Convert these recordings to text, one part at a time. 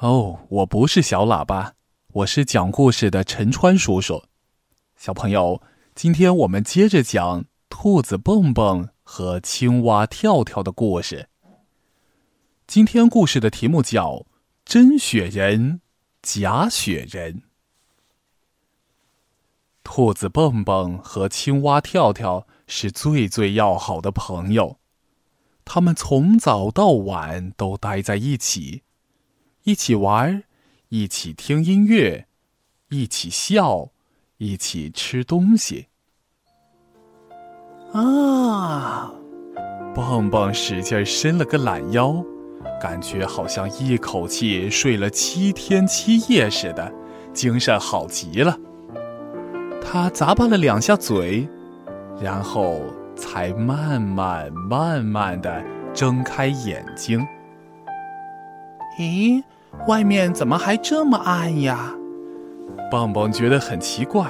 哦，我不是小喇叭，我是讲故事的陈川叔叔。小朋友，今天我们接着讲兔子蹦蹦和青蛙跳跳的故事。今天故事的题目叫《真雪人，假雪人》。兔子蹦蹦和青蛙跳跳是最最要好的朋友，他们从早到晚都待在一起。一起玩，一起听音乐，一起笑，一起吃东西。啊！蹦蹦使劲伸了个懒腰，感觉好像一口气睡了七天七夜似的，精神好极了。他咂巴了两下嘴，然后才慢慢慢慢的睁开眼睛。咦，外面怎么还这么暗呀？棒棒觉得很奇怪。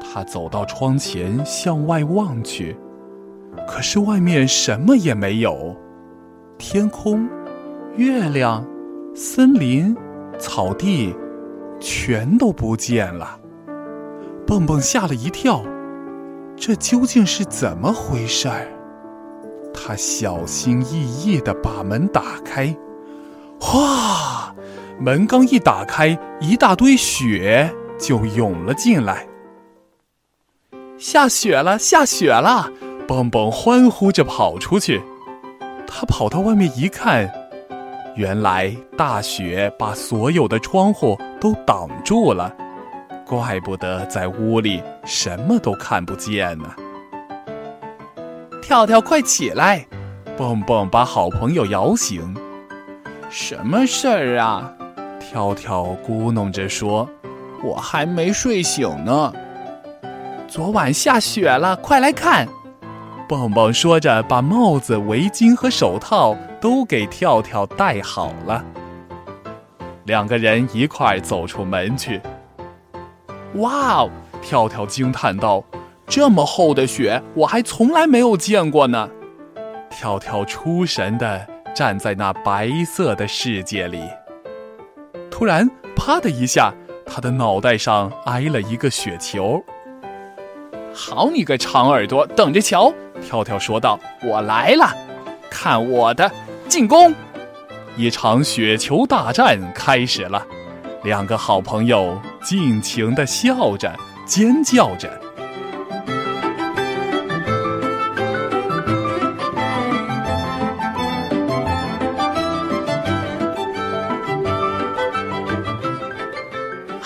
他走到窗前，向外望去，可是外面什么也没有，天空、月亮、森林、草地，全都不见了。蹦蹦吓了一跳，这究竟是怎么回事儿？他小心翼翼地把门打开。哗！门刚一打开，一大堆雪就涌了进来。下雪了，下雪了！蹦蹦欢呼着跑出去。他跑到外面一看，原来大雪把所有的窗户都挡住了，怪不得在屋里什么都看不见呢。跳跳，快起来！蹦蹦把好朋友摇醒。什么事儿啊？跳跳咕哝着说：“我还没睡醒呢。”昨晚下雪了，快来看！蹦蹦说着，把帽子、围巾和手套都给跳跳戴好了。两个人一块走出门去。哇哦！跳跳惊叹道：“这么厚的雪，我还从来没有见过呢！”跳跳出神的。站在那白色的世界里，突然，啪的一下，他的脑袋上挨了一个雪球。好你个长耳朵，等着瞧！跳跳说道：“我来了，看我的进攻！”一场雪球大战开始了，两个好朋友尽情的笑着，尖叫着。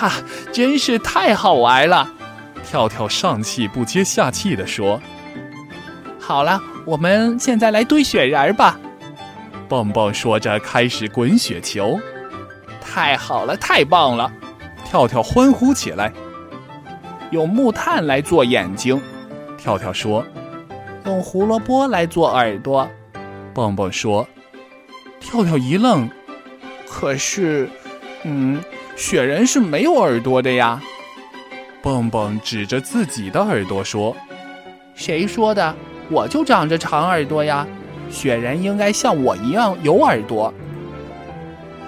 哈，真是太好玩了！跳跳上气不接下气地说：“好了，我们现在来堆雪人吧。”蹦蹦说着开始滚雪球。太好了，太棒了！跳跳欢呼起来。用木炭来做眼睛，跳跳说；用胡萝卜来做耳朵，蹦蹦说。跳跳一愣，可是，嗯。雪人是没有耳朵的呀！蹦蹦指着自己的耳朵说：“谁说的？我就长着长耳朵呀！雪人应该像我一样有耳朵。”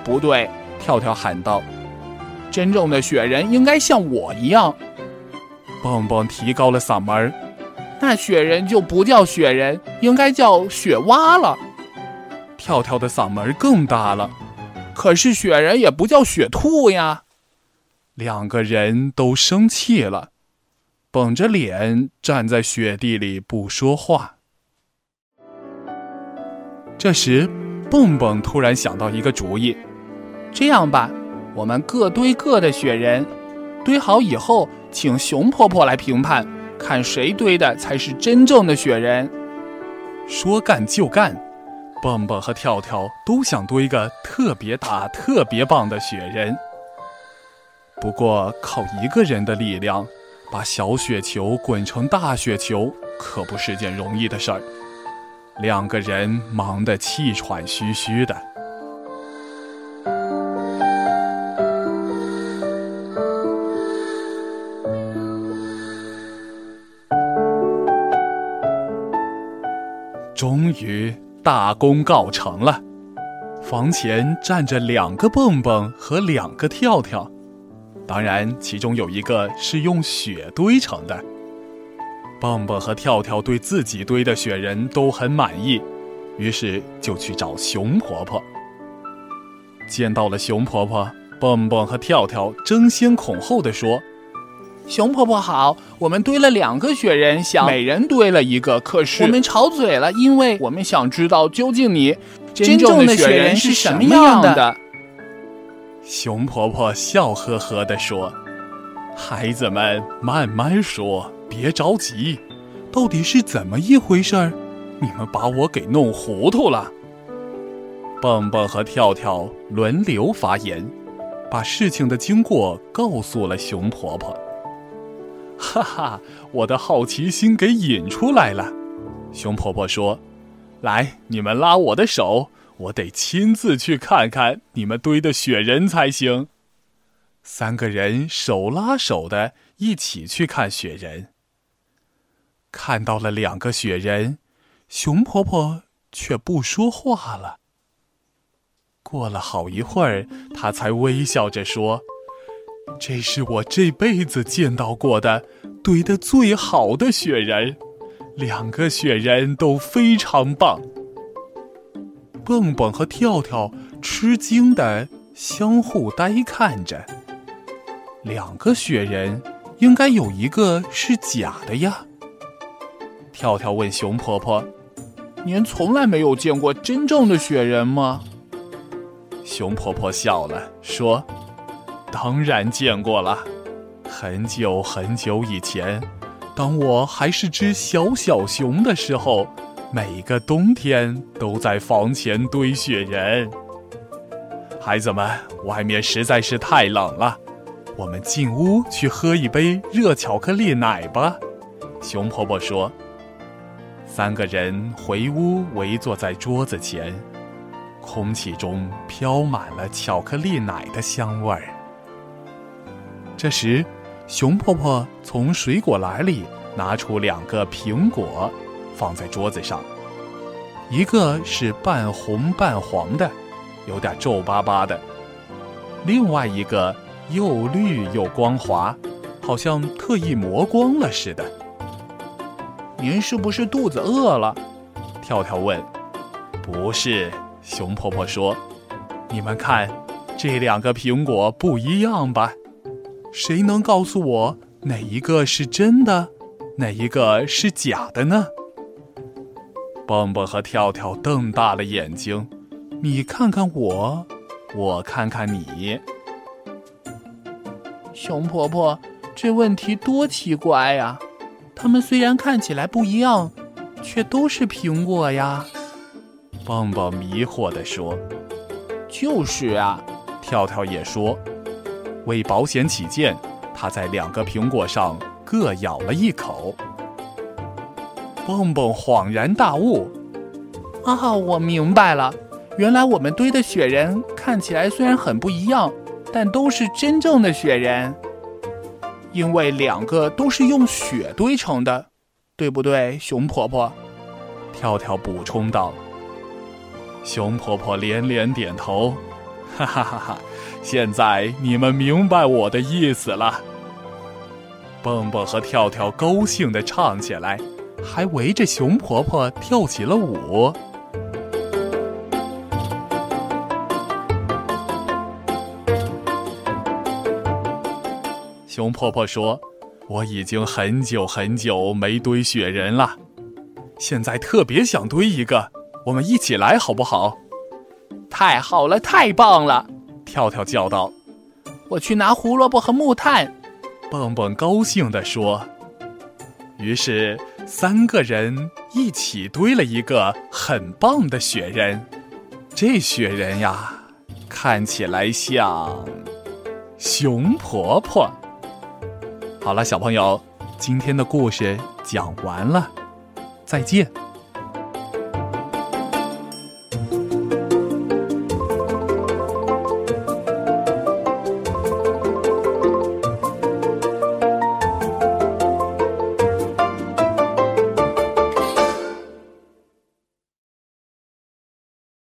不对，跳跳喊道：“真正的雪人应该像我一样。”蹦蹦提高了嗓门：“那雪人就不叫雪人，应该叫雪蛙了。”跳跳的嗓门更大了。可是雪人也不叫雪兔呀，两个人都生气了，绷着脸站在雪地里不说话。这时，蹦蹦突然想到一个主意：这样吧，我们各堆各的雪人，堆好以后，请熊婆婆来评判，看谁堆的才是真正的雪人。说干就干。蹦蹦和跳跳都想堆个特别大、特别棒的雪人。不过，靠一个人的力量把小雪球滚成大雪球，可不是件容易的事儿。两个人忙得气喘吁吁的。大功告成了，房前站着两个蹦蹦和两个跳跳，当然，其中有一个是用雪堆成的。蹦蹦和跳跳对自己堆的雪人都很满意，于是就去找熊婆婆。见到了熊婆婆，蹦蹦和跳跳争先恐后的说：“熊婆婆好，我们堆了两个雪人，想每人堆了一个，可是我们吵嘴了，因为我们想知道究竟你。”真正的雪人是什么样的？熊婆婆笑呵呵地说：“孩子们，慢慢说，别着急。到底是怎么一回事儿？你们把我给弄糊涂了。”蹦蹦和跳跳轮流发言，把事情的经过告诉了熊婆婆。哈哈，我的好奇心给引出来了。熊婆婆说。来，你们拉我的手，我得亲自去看看你们堆的雪人才行。三个人手拉手的一起去看雪人。看到了两个雪人，熊婆婆却不说话了。过了好一会儿，她才微笑着说：“这是我这辈子见到过的堆的最好的雪人。”两个雪人都非常棒。蹦蹦和跳跳吃惊的相互呆看着。两个雪人应该有一个是假的呀。跳跳问熊婆婆：“您从来没有见过真正的雪人吗？”熊婆婆笑了，说：“当然见过了，很久很久以前。”当我还是只小小熊的时候，每个冬天都在房前堆雪人。孩子们，外面实在是太冷了，我们进屋去喝一杯热巧克力奶吧。熊婆婆说。三个人回屋，围坐在桌子前，空气中飘满了巧克力奶的香味儿。这时。熊婆婆从水果篮里拿出两个苹果，放在桌子上。一个是半红半黄的，有点皱巴巴的；另外一个又绿又光滑，好像特意磨光了似的。您是不是肚子饿了？跳跳问。不是，熊婆婆说：“你们看，这两个苹果不一样吧？”谁能告诉我哪一个是真的，哪一个是假的呢？蹦蹦和跳跳瞪大了眼睛，你看看我，我看看你。熊婆婆，这问题多奇怪呀！它们虽然看起来不一样，却都是苹果呀。蹦蹦迷惑地说：“就是啊。”跳跳也说。为保险起见，他在两个苹果上各咬了一口。蹦蹦恍然大悟：“啊，我明白了！原来我们堆的雪人看起来虽然很不一样，但都是真正的雪人，因为两个都是用雪堆成的，对不对，熊婆婆？”跳跳补充道。熊婆婆连连点头。哈哈哈哈！现在你们明白我的意思了。蹦蹦和跳跳高兴的唱起来，还围着熊婆婆跳起了舞。熊婆婆说：“我已经很久很久没堆雪人了，现在特别想堆一个，我们一起来好不好？”太好了，太棒了！跳跳叫道：“我去拿胡萝卜和木炭。”蹦蹦高兴地说。于是三个人一起堆了一个很棒的雪人。这雪人呀，看起来像熊婆婆。好了，小朋友，今天的故事讲完了，再见。